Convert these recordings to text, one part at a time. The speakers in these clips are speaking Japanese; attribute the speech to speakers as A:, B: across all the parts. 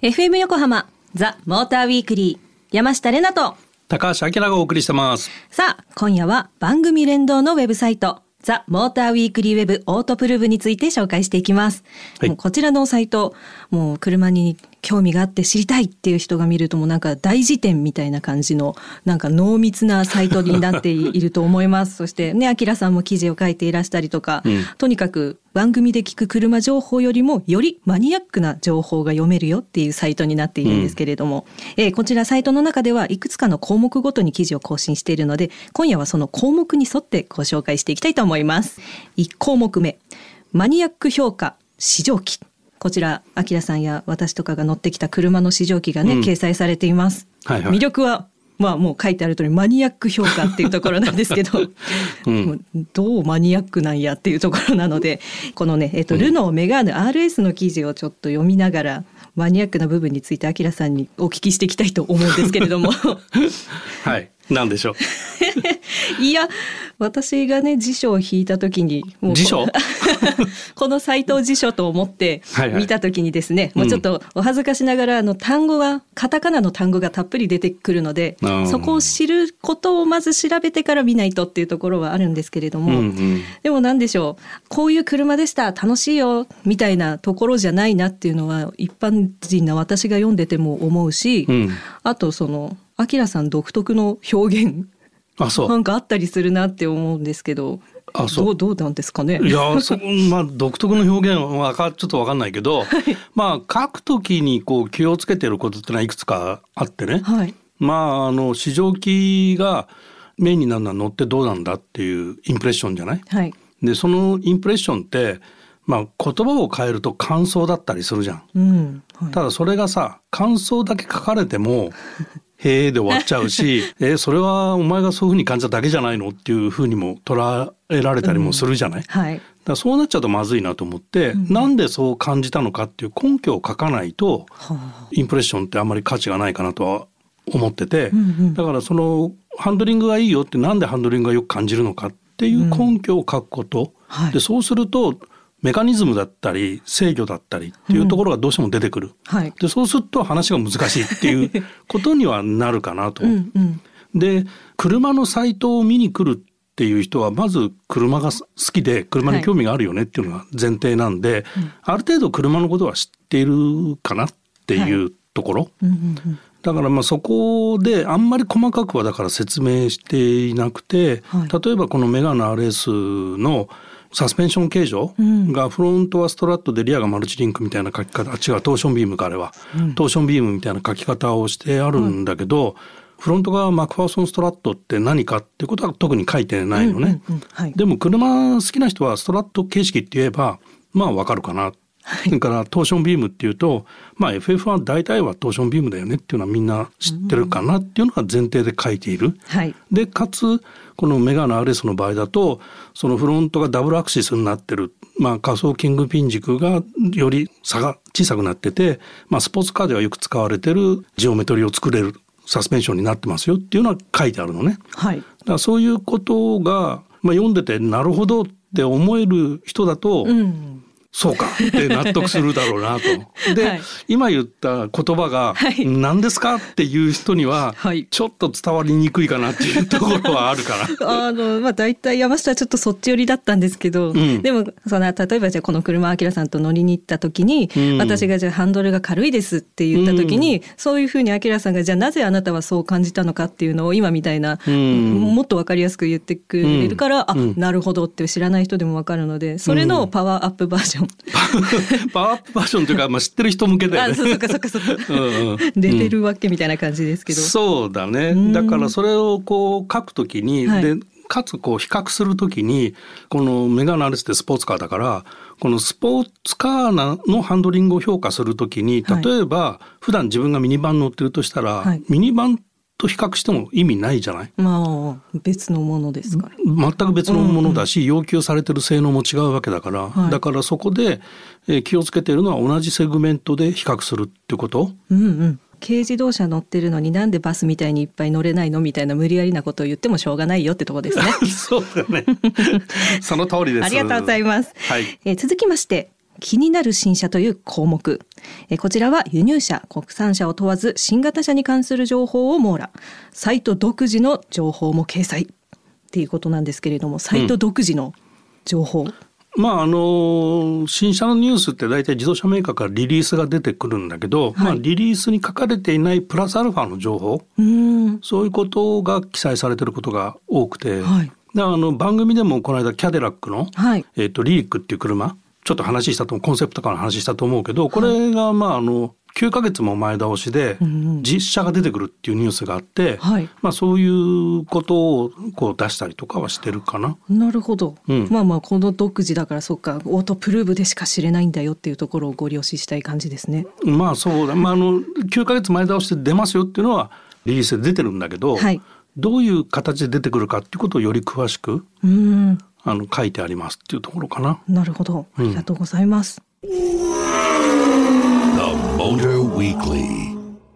A: FM 横浜ザ・モーターウィークリー山下れなと。
B: 高橋明がお送りしてます。
A: さあ今夜は番組連動のウェブサイトザ・モーターウィークリーウェブオートプルーブについて紹介していきます、はい、こちらのサイトもう車に興味があって知りたいっていう人が見るともうなんか大辞典みたいな感じのなんか濃密なサイトになっていると思います。そしてねあきらさんも記事を書いていらしたりとか、うん、とにかく番組で聞く車情報よりもよりマニアックな情報が読めるよっていうサイトになっているんですけれども、うん、えー、こちらサイトの中ではいくつかの項目ごとに記事を更新しているので今夜はその項目に沿ってご紹介していきたいと思います。1項目目マニアック評価試乗機こちら、あきらさんや私とかが乗ってきた車の試乗機がね、うん、掲載されています。はいはい、魅力はまあもう書いてある通りマニアック評価っていうところなんですけど、うん、どうマニアックなんやっていうところなのでこのね、えっと、ルノーメガーヌ RS の記事をちょっと読みながらマニアックな部分についてあきらさんにお聞きしていきたいと思うんですけれども。
B: はい。何でしょ
A: う？いや私がね辞書を引いた時に
B: 辞書？
A: この斎藤辞書と思って見た時にですね、はいはい、もうちょっとお恥ずかしながらあの単語がカタカナの単語がたっぷり出てくるので、うん、そこを知ることをまず調べてから見ないとっていうところはあるんですけれども、うんうん、でも何でしょうこういう車でした楽しいよみたいなところじゃないなっていうのは一般人な私が読んでても思うし、うん、あとそのあきらさん独特の表現あそう。なんかあったりするなって思うんですけどあそう。どうどうなんですかね？
B: いやそまあ独特の表現はちょっと分かんないけど、はい、まあ書くときにこう気をつけてることってのはいくつかあってね、はい、まああの市場機がメインになるのは乗ってどうなんだっていうインプレッションじゃない、はい、でそのインプレッションってまあ、言葉を変えると感想だったりするじゃん、うんはい、ただそれがさ感想だけ書かれても へえで終わっちゃうし、えそれはお前がそういうふうに感じただけじゃないのっていうふうにも捉えられたりもするじゃない、うん、はい、だそうなっちゃうとまずいなと思って、うん、なんでそう感じたのかっていう根拠を書かないと、インプレッションってあんまり価値がないかなとは思ってて、うんうん、だからそのハンドリングがいいよってなんでハンドリングがよく感じるのかっていう根拠を書くこと、うんはい、でそうするとメカニズムだったり制御だったりっていうところがどうしても出てくる、うんはい、でそうすると話が難しいっていう ことにはなるかなと。うんうん、で車のサイトを見に来るっていう人はまず車が好きで車に興味があるよねっていうのが前提なんで、はいある程度車のことは知っているかなっていうところ。はいうんうんうん。だからまあそこであんまり細かくはだから説明していなくて、はい、例えばこのメガネ RS のサスペンション形状がフロントはストラットでリアがマルチリンクみたいな書き方あ違うトーションビームかあれは、うん、トーションビームみたいな書き方をしてあるんだけど、フロントがマクファーソンストラットって何かってことは特に書いてないのね、でも車好きな人はストラット形式って言えばまあわかるかなそれからトーションビームっていうと、まあ、FF は大体はトーションビームだよねっていうのはみんな知ってるかなっていうのが前提で書いている。はい、でかつこのメガネ RS の場合だとそのフロントがダブルアクシスになってる、まあ、仮想キングピン軸がより差が小さくなってて、まあ、スポーツカーではよく使われてるジオメトリーを作れるサスペンションになってますよっていうのは書いてあるのね。はい、だからそういうことが、まあ、読んでてなるほどって思える人だと、うんそうかって納得するだろうなと。で、はい、今言った言葉が何ですかっていう人にはちょっと伝わりにくいかなっていうところはあるから。
A: あのまあ大体山下はちょっとそっち寄りだったんですけど、うん、でもその例えばじゃあこの車あきらさんと乗りに行った時に、うん、私がじゃあハンドルが軽いですって言った時に、うん、そういうふうにあきらさんがじゃあなぜあなたはそう感じたのかっていうのを今みたいな、もっとわかりやすく言ってくれるから、あなるほどって知らない人でもわかるのでそれのパワーアップバージョン。
B: パワーアップバージョンというか、まあ、知ってる人向けだよね。
A: そうかそうかそうか。うんうん、出てるわけみたいな感じですけど。
B: そうだね。だからそれをこう書くときに、はい、でかつこう比較するときにこのメガナレスってスポーツカーだからこのスポーツカーのハンドリングを評価するときに例えば普段自分がミニバン乗ってるとしたら、はい、ミニバンと比較しても意味ないじゃない？
A: まあ別のものですかね
B: 全く別のものだし、うんうん、要求されてる性能も違うわけだから、はい、だからそこで、えー、気をつけているのは同じセグメントで比較するってこと、うんうん、
A: 軽自動車乗ってるのになんでバスみたいにいっぱい乗れないのみたいな無理やりなことを言ってもしょうがないよってとこですね。
B: そうだね。その通りです。
A: ありがとうございます。はい、えー、続きまして気になる新車という項目。えこちらは輸入車、国産車を問わず新型車に関する情報を網羅。サイト独自の情報も掲載。っていうことなんですけれども、サイト独自の情報。うん
B: まああの新車のニュースって大体自動車メーカーからリリースが出てくるんだけど、はい、まあ、リリースに書かれていないプラスアルファの情報そういうことが記載されてることが多くて、はい、であの番組でもこの間キャデラックの、はい、えーと、リリックっていう車ちょっと話したとコンセプトから話したと思うけどこれがまああの9ヶ月も前倒しで実写が出てくるっていうニュースがあって、はい、まあそういうことをこう出したりとかはしてるかな。
A: なるほど。うん、まあまあこの独自だからそっかオートプルーブでしか知れないんだよっていうところをご了承したい感じですね。
B: まあそうだ。まああの9ヶ月前倒しで出ますよっていうのはリリースで出てるんだけど、はい、どういう形で出てくるかっていうことをより詳しくうん。あの書いてありますっていうところかな。
A: なるほど。ありがとうございます。うん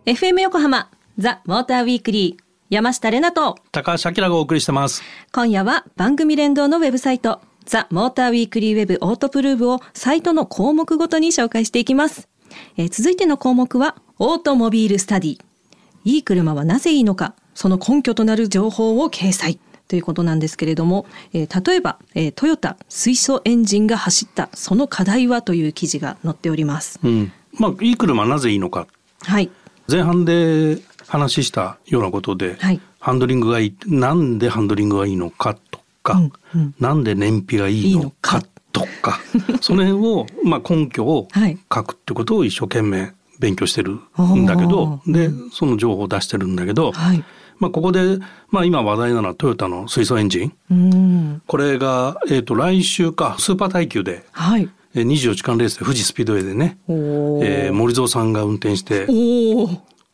A: FM 横浜ザ・モーターウィークリー山下れなと。
B: 高橋明がお送りしてます。
A: 今夜は番組連動のウェブサイトザ・モーターウィークリーウェブオートプルーブをサイトの項目ごとに紹介していきます、えー、続いての項目はオートモビールスタディいい車はなぜいいのかその根拠となる情報を掲載ということなんですけれども、えー、例えば、えー、トヨタ水素エンジンが走ったその課題はという記事が載っております。
B: うん。まあ、いい車なぜいいのか、はい、前半で話したようなことで、はい、ハンドリングがいいなんでハンドリングがいいのかとか、うんうん、なんで燃費がいいのかとかその辺を、まあ、根拠を書くってことを一生懸命勉強してるんだけど、でその情報を出してるんだけど、はい、まあ、ここで、まあ、今話題なのはトヨタの水素エンジン、うん、これが、えーと、来週かスーパー耐久で、はい、24時間レースで富士スピードウェイでね、えー、森蔵さんが運転して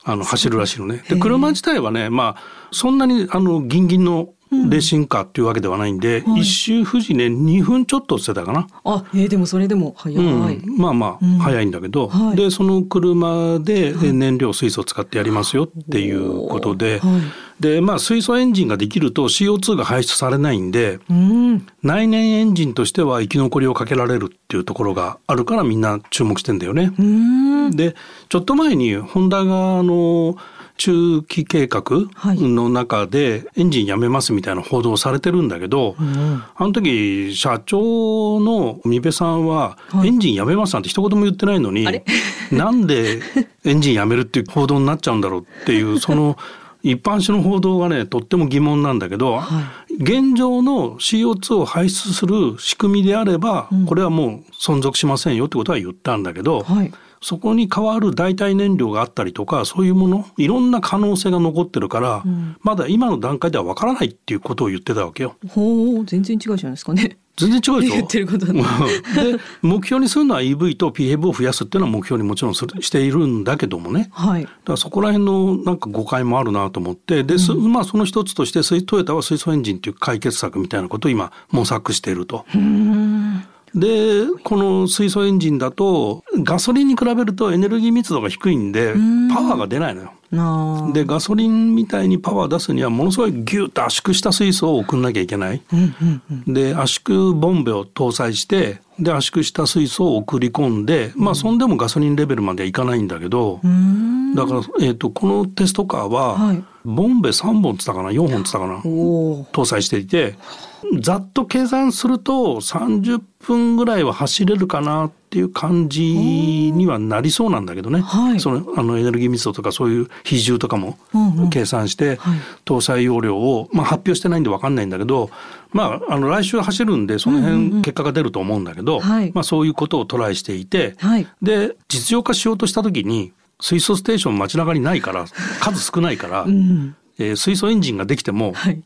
B: あの走るらしいのね。で車自体はねまあそんなにあのギンギンのレーシングカーっていうわけではないんで、うん、一周富士ね2分ちょっとしてたかな。
A: あ、えー、でもそれでも早い。
B: うん、まあまあ、早いんだけど、はい、でその車で燃料水素を使ってやりますよっていうことで、はい、でまあ水素エンジンができると CO2 が排出されないんで、うん、内燃エンジンとしては生き残りをかけられるっていうところがあるからみんな注目してんだよね。でちょっと前にホンダがあの中期計画の中でエンジンやめますみたいな報道されてるんだけど、はい、あの時社長の三部さんはエンジンやめますなんて一言も言ってないのに、はい、なんでエンジンやめるっていう報道になっちゃうんだろうっていう その一般紙の報道がねとっても疑問なんだけど、はい、現状の CO2 を排出する仕組みであれば、これはもう存続しませんよってことは言ったんだけど、はいそこに代わる代替燃料があったりとかそういうものいろんな可能性が残ってるから、うん、まだ今の段階ではわからないっていうことを言ってたわけよ。
A: ほう全然違うじゃないですかね。
B: 全然違うでしょ？
A: 言ってること で
B: 目標にするのは EV と PHEV を増やすっていうのは目標にもちろんしているんだけどもね、はい、だからそこら辺のなんか誤解もあるなと思ってで、うん、まあその一つとしてトヨタは水素エンジンっていう解決策みたいなことを今模索していると。うんでこの水素エンジンだとガソリンに比べるとエネルギー密度が低いんでパワーが出ないのよ。でガソリンみたいにパワー出すにはものすごいギュッと圧縮した水素を送んなきゃいけない。で圧縮ボンベを搭載してで圧縮した水素を送り込んで、まあそんでもガソリンレベルまではいかないんだけど、だから、えーと、このテストカーは、はい、ボンベ3本つったかな？4本つったかな？搭載していてざっと計算すると30分ぐらいは走れるかなっていう感じにはなりそうなんだけどね、はい、そのあのエネルギー密度とかそういう比重とかも計算して、搭載容量を、まあ、発表してないんで分かんないんだけど、まあ、あの来週走るんでその辺結果が出ると思うんだけど、まあ、そういうことをトライしていて、はい、で実用化しようとした時に水素ステーション街中にないから数少ないから、うん、えー、水素エンジンができても、はい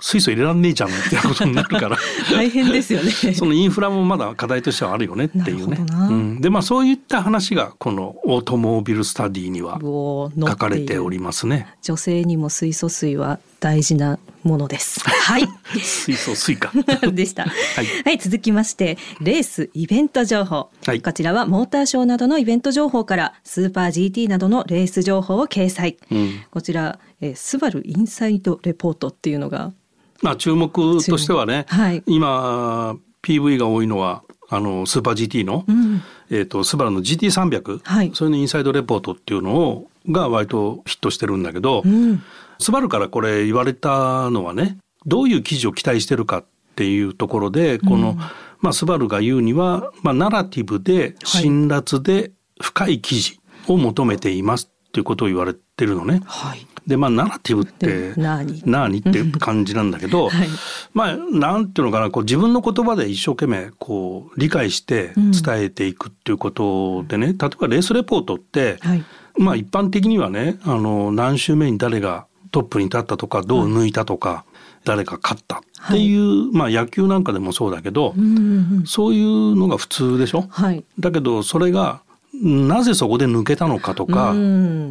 B: 水素入れらんねえじゃんってことになるから
A: 大変ですよね
B: そのインフラもまだ課題としてはあるよねっていうね。うん、でまあそういった話がこのオートモービルスタディには書かれておりますね。
A: 女性にも水素水は大事なものです。はい。
B: 水素水か
A: でした、はい。はい、続きましてレースイベント情報、はい、こちらはモーターショーなどのイベント情報からスーパー GT などのレース情報を掲載。うん、こちら、えー、スバルインサイドレポートっていうのが
B: まあ、注目としてはね、はい、今 PV が多いのはあのスーパー GT の、うん、えーと、スバルの GT300、はい、それのインサイドレポートっていうのをが割とヒットしてるんだけど、うん、スバルからこれ言われたのはねどういう記事を期待してるかっていうところでこの、うん、まあ、スバルが言うには、まあ、ナラティブで辛辣で深い記事を求めていますっていうことを言われてるのね。はいでまあナラティブって何って感じなんだけど、はい、まあなんていうのかなこう自分の言葉で一生懸命こう理解して伝えていくっていうことでね、うん、例えばレースレポートって、はい、まあ一般的にはねあの何周目に誰がトップに立ったとかどう抜いたとか、はい、誰が勝ったっていう、はい、まあ野球なんかでもそうだけど、うんうんうん、そういうのが普通でしょ、はい、だけどそれがなぜそこで抜けたのかとか、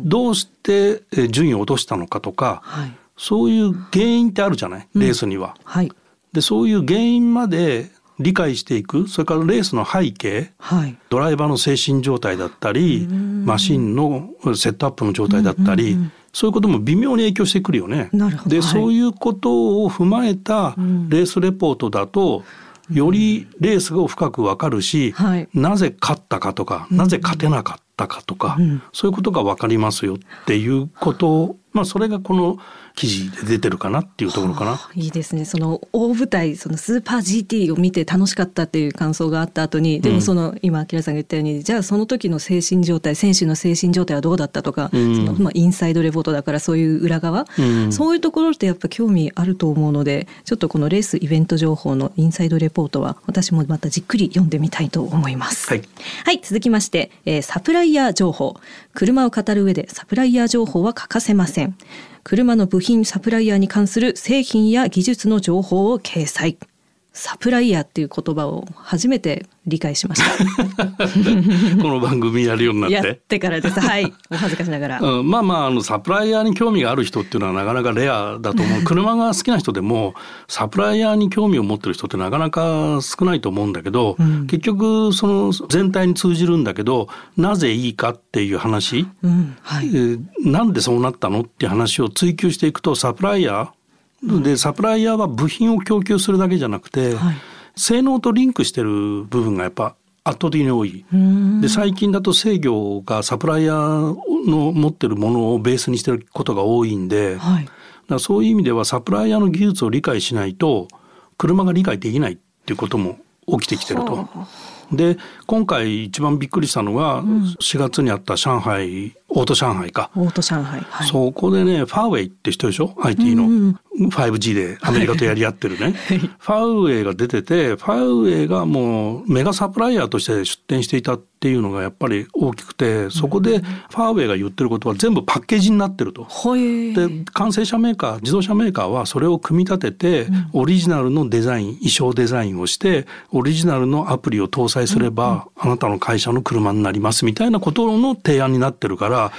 B: どうして順位を落としたのかとか、はい、そういう原因ってあるじゃない？レースには。うんはい、でそういう原因まで理解していくそれからレースの背景、はい、ドライバーの精神状態だったりマシンのセットアップの状態だったり、うんうんうん、そういうことも微妙に影響してくるよね。で、そういうことを踏まえたレースレポートだと、よりレースが深くわかるし、はい、なぜ勝ったかとか、なぜ勝てなかったかとか、うん、そういうことがわかりますよっていうことを、まあそれがこの記事で出てるかなっていうところかな。は
A: あ、いいですね。その大舞台、そのスーパー GT を見て楽しかったっていう感想があった後に、でもその、うん、今、明さんが言ったように、じゃあその時の精神状態、選手の精神状態はどうだったとか、うん、そのまあインサイドレポートだからそういう裏側、うん、そういうところってやっぱ興味あると思うので、ちょっとこのレースイベント情報のインサイドレポートは、私もまたじっくり読んでみたいと思います。はい、はい、続きまして、えー、サプライヤー情報。車を語る上でサプライヤー情報は欠かせません。車の部品サプライヤーに関する製品や技術の情報を掲載。サプライヤーっていう言葉を初めて理解しました。
B: この番組やるようになって。
A: やってからです。はい。お恥ずかしながら、
B: うん、まあまああのサプライヤーに興味がある人っていうのはなかなかレアだと思う。車が好きな人でもサプライヤーに興味を持ってる人ってなかなか少ないと思うんだけど、うん、結局その全体に通じるんだけどなぜいいかっていう話、うん。はい、えー、なんでそうなったの？っていう話を追求していくとサプライヤーでサプライヤーは部品を供給するだけじゃなくて、はい、性能とリンクしてる部分がやっぱ圧倒的に多い。で最近だと制御がサプライヤーの持ってるものをベースにしてることが多いんで、はい、だそういう意味ではサプライヤーの技術を理解しないと車が理解できないっていうことも起きてきてると。で今回一番びっくりしたのが、うん、4月にあった上海オート上海か。
A: オート上海。
B: はい、そこでね、ファーウェイって人でしょ ?IT の。うん 5G でアメリカとやり合ってるね。はい、ファーウェイが出てて、ファーウェイがもうメガサプライヤーとして出展していたっていうのがやっぱり大きくて、そこでファーウェイが言ってることは全部パッケージになってると。で、完成車メーカー、自動車メーカーはそれを組み立てて、オリジナルのデザイン、衣装デザインをして、オリジナルのアプリを搭載すれば、あなたの会社の車になりますみたいなことの提案になってるから、ら、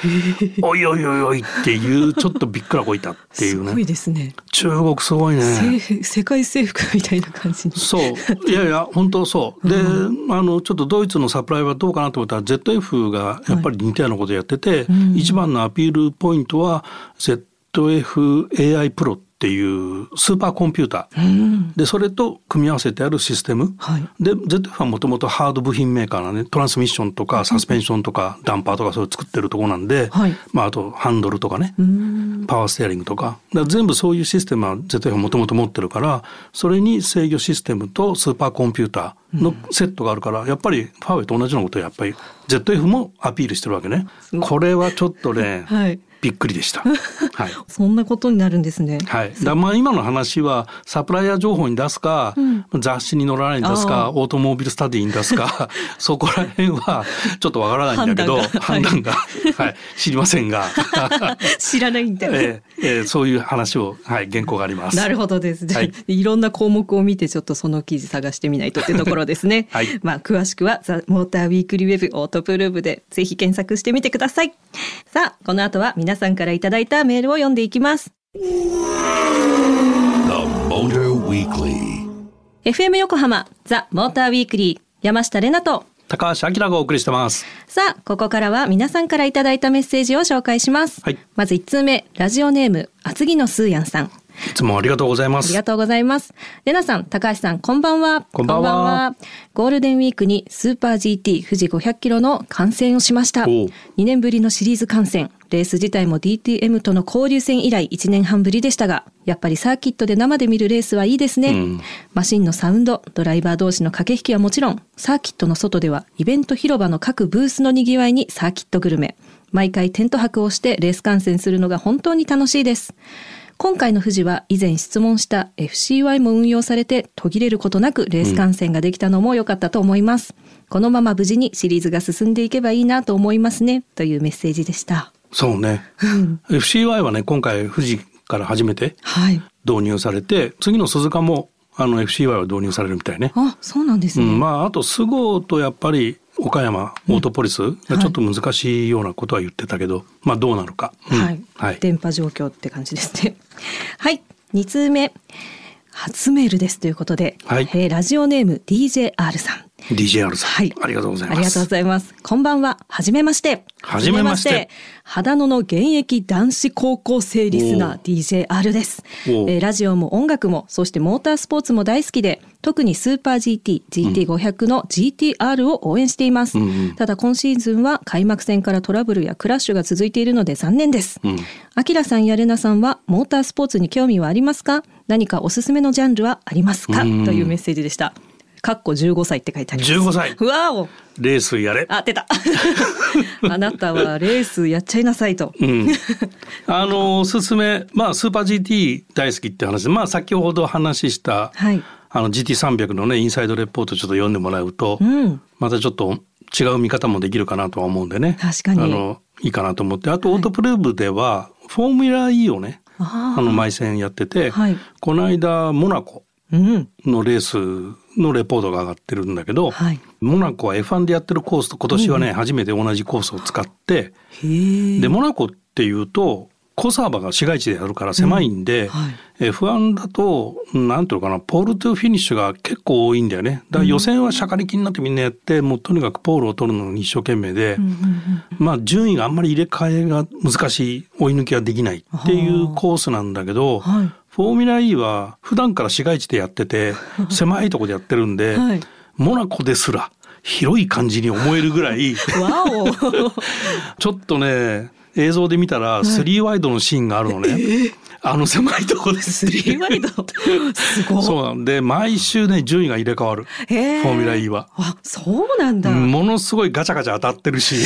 B: おいおいおいおいっていうちょっとびっくらこいたっていうね。
A: すごいですね。
B: 中国すごいね。
A: 世界征服みたいな感じ
B: そう。いやいや、本当そう。で、あの、ちょっとドイツのサプライはどうかなと思ったら ZF がやっぱり似たようなことやってて、はい一番のアピールポイントは ZFAI プロっていうスーパーコンピューター、うん、でそれと組み合わせてあるシステム、はい、で ZF はもともとハード部品メーカーなね。トランスミッションとかサスペンションとかダンパーとかそれを作ってるとこなんで、はい、まあ、あとハンドルとかね。パワーステアリングとか。か全部そういうシステムは ZF はもともと持ってるからそれに制御システムとスーパーコンピューターのセットがあるから、やっぱりファーウェイと同じようなことをやっぱり ZF もアピールしてるわけね。これはちょっとね、はいびっくりでした。
A: はい。そんなことになるんですね。
B: はい。だまあ今の話はサプライヤー情報に出すか、うん、雑誌に載らないに出すか、オートモービルスタディに出すか、そこら辺はちょっとわからないんだけど、判断が、はい、知りませんが。
A: 知らないんだよ、
B: ええー、そういう話を、はい、原稿があります。
A: なるほどですね、はい、いろんな項目を見てちょっとその記事探してみないとっていうところですね。はい、まあ詳しくはザモーターウィークリーウェブオートプルーブでぜひ検索してみてください。さあこの後は皆さんからいただいたメールを読んでいきます。FM 横浜ザ・モーターウィークリー山下れなと
B: 高橋明がお送りしてます。
A: さあここからは皆さんからいただいたメッセージを紹介します、はい、まず1通目ラジオネーム厚木のスーヤンさん
B: いつもありがとうございます。
A: ありがとうございます。レナさん、高橋さん、こんばんは。
B: こんばんは。
A: ゴールデンウィークにスーパー GT 富士500キロの観戦をしました。2年ぶりのシリーズ観戦。レース自体も DTM との交流戦以来1年半ぶりでしたが、やっぱりサーキットで生で見るレースはいいですね。うん、マシンのサウンド、ドライバー同士の駆け引きはもちろん、サーキットの外ではイベント広場の各ブースの賑わいにサーキットグルメ。毎回テント泊をしてレース観戦するのが本当に楽しいです。今回の富士は以前質問した FCY も運用されて途切れることなくレース観戦ができたのも良かったと思います、うん、このまま無事にシリーズが進んでいけばいいなと思いますね。というメッセージでした。
B: そうね。FCY はね今回富士から初めて導入されて、はい、次の鈴鹿もあの FCY は導入されるみたいね。
A: あ、そうなんですね。う
B: ん、まああと菅生とやっぱり岡山オートポリスがちょっと難しいようなことは言ってたけど、はい、まあどうなるか、
A: うん、はい、はい、電波状況って感じですね。はい。2通目初メールですということで、はい、えー、ラジオネーム DJR さん
B: DJR さん、はい、ありがとうございます。
A: ありがとうございます。こんばんは。はじめまして。
B: はじめまして。
A: 秦野の現役男子高校生リスナー DJR です、えー。ラジオも音楽も、そしてモータースポーツも大好きで、特にスーパー GT、GT500 の GTR を応援しています。うん、ただ今シーズンは開幕戦からトラブルやクラッシュが続いているので残念です。あきらさんやれなさんはモータースポーツに興味はありますか？何かおすすめのジャンルはありますか？というメッセージでした。かっこ15歳って書いてあります。
B: 15歳。
A: うわお。
B: レースやれ。
A: あ、出た。あなたはレースやっちゃいなさいと。うん、
B: あの、おすすめ、まあ、スーパー GT 大好きって話で、まあ、先ほど話した、はい、あの GT300 のね、インサイドレポートちょっと読んでもらうと、うん、またちょっと違う見方もできるかなとは思うんでね。
A: 確かに。
B: あの、いいかなと思って。あと、オートプルーブでは、フォーミュラ E をね、あの、毎戦やってて、はい、この間、モナコのレースのレポートが上がってるんだけど、はい、モナコは F1 でやってるコースと今年はね、うん、初めて同じコースを使ってでモナコっていうとコサーバが市街地でやるから狭いんで、うん。はい、F1 だとなんていうのかなポールトゥフィニッシュが結構多いんだよね。だから予選はしゃかりきになってみんなやってもうとにかくポールを取るのに一生懸命で、まあ順位があんまり入れ替えが難しい追い抜きができないっていうコースなんだけど、はいフォーミュラ E は普段から市街地でやってて 狭いとこでやってるんで、はい、モナコですら広い感じに思えるぐらい。ちょっとね映像で見たら3ワイドのシーンがあるのね。はいえ。ーあの狭いとこです。
A: 3ワイドすごい。
B: そうなんで毎週ね順位が入れ替わる。フォーミュラ E は。
A: あそうなんだ。
B: ものすごいガチャガチャ当たってるし。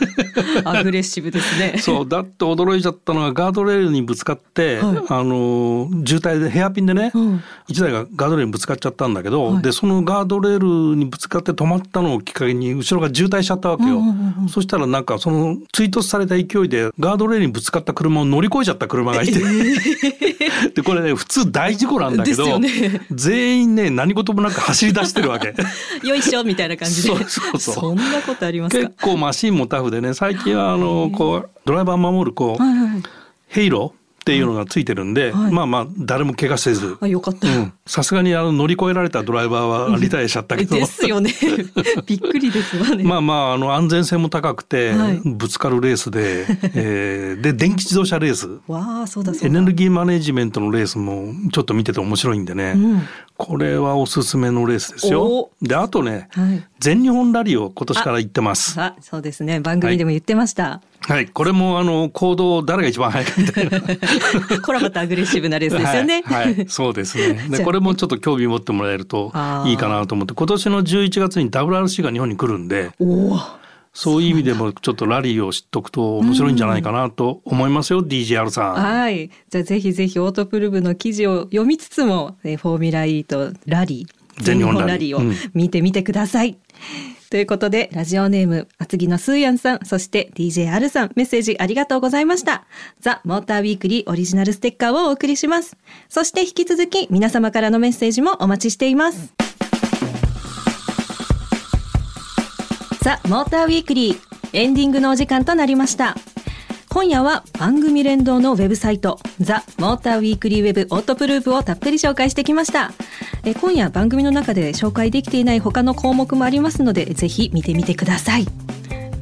A: アグレッシブですね。
B: そうだって驚いちゃったのはガードレールにぶつかって、はい、あの渋滞でヘアピンでね、うん、1台がガードレールにぶつかっちゃったんだけど、はい、でそのガードレールにぶつかって止まったのをきっかけに後ろが渋滞しちゃったわけよ。そしたらなんかその追突された勢いでガードレールにぶつかった車を乗り越えちゃった車がいて。えーでこれね普通大事故なんだけど、ね、全員ね何事もなく走り出してるわけ。
A: よいしょみたいな感じで。
B: そうそうそう。
A: そんなことあります
B: 結構マシンもタフでね最近はあのこうドライバー守るこう、はいはい、ヘイローっていうのがついてるんで、はい、まあまあ誰も怪我せず。
A: あよかった。
B: さすがにあの乗り越えられたドライバーはリタイアしちゃったけど、
A: ですよね。びっくりですわね。
B: まあまああの安全性も高くて、はい、ぶつかるレースで、えー、で電気自動車レース。
A: わあそうだ
B: エネルギーマネジメントのレースもちょっと見てて面白いんでね、うん、これはおすすめのレースですよ。であとね、はい、全日本ラリーを今年から行ってます。
A: あそうですね。番組でも言ってました、
B: はい、これもあの行動誰が一番早いかみたいな。
A: これはまたアグレッシブなレースですよね。
B: はい、はい、そうですね。でこれもちょっと興味持ってもらえるといいかなと思って、今年の11月に WRC が日本に来るんで。そういう意味でもちょっとラリーを知っとくと面白いんじゃないかなと思いますよ、うん、DJR さん。
A: はい。じゃあぜひぜひオートプルブの記事を読みつつも、フォーミュラ E とラリー、全日本ラリーを見てみてください。うんということで、ラジオネーム、厚木のすーやんさん、そして DJR さん、メッセージありがとうございました。ザ・モーターウィークリーオリジナルステッカーをお送りします。そして引き続き、皆様からのメッセージもお待ちしています。ザ・モーターウィークリー、エンディングのお時間となりました。今夜は番組連動のウェブサイトザ・モーターウィークリーウェブオートプループをたっぷり紹介してきました。え今夜番組の中で紹介できていない他の項目もありますのでぜひ見てみてください。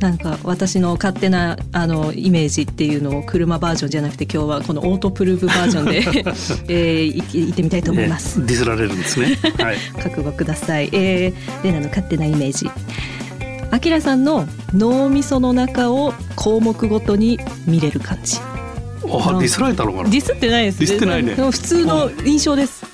A: なんか私の勝手なあのイメージっていうのを車バージョンじゃなくて今日はこのオートプループバージョンで、えー、行ってみたいと思います、
B: ディスられるんですね、
A: はい、覚悟ください、えー、レナの勝手なイメージあきらさんの脳みその中を項目ごとに見れる感じ。
B: あディスられたのかな？
A: ディスってないです。
B: ディスってないね。
A: 普通の印象です。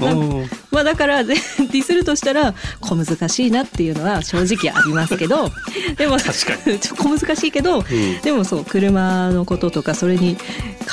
A: まあだから ディスるとしたら小難しいなっていうのは正直ありますけどでも
B: 確かに。
A: 小難しいけど、うん、でもそう車のこととかそれに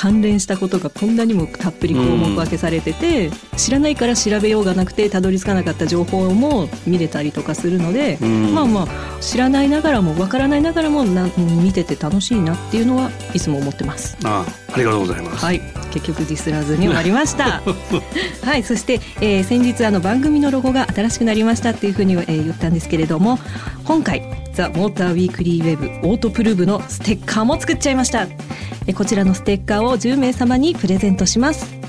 A: 関連したことがこんなにもたっぷり項目分けされてて、うん、知らないから調べようがなくてたどり着かなかった情報も見れたりとかするので、うん、まあまあ知らないながらもわからないながらもな見てて楽しいなっていうのはいつも思ってます。
B: あありがとうございます。
A: はい、結局ディスらずに終わりました。はい、そして、えー、先日あの番組のロゴが新しくなりましたっていうふうに、えー、言ったんですけれども、今回ザ・モーターウィークリーウェブオートプルーブのステッカーも作っちゃいました。こちらのステッカーを10名様にプレゼントします。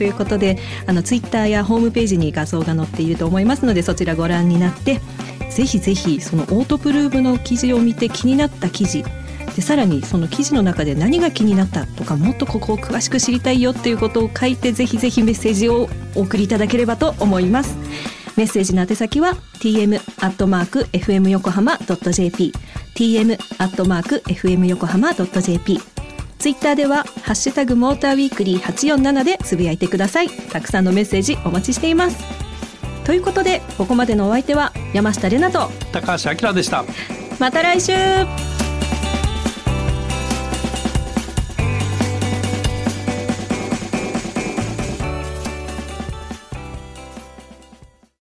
A: ということであのツイッターやホームページに画像が載っていると思いますのでそちらご覧になってぜひぜひそのオートプルーブの記事を見て気になった記事でさらにその記事の中で何が気になったとかもっとここを詳しく知りたいよっていうことを書いてぜひぜひメッセージをお送りいただければと思いますメッセージの宛先は tm アットマーク fm 横浜 .jp tm アットマーク fm 横浜 .jp ツイッターではハッシュタグモーターウィークリー847でつぶやいてください。たくさんのメッセージお待ちしています。ということでここまでのお相手は山下れなと
B: 高橋明でした。
A: また来週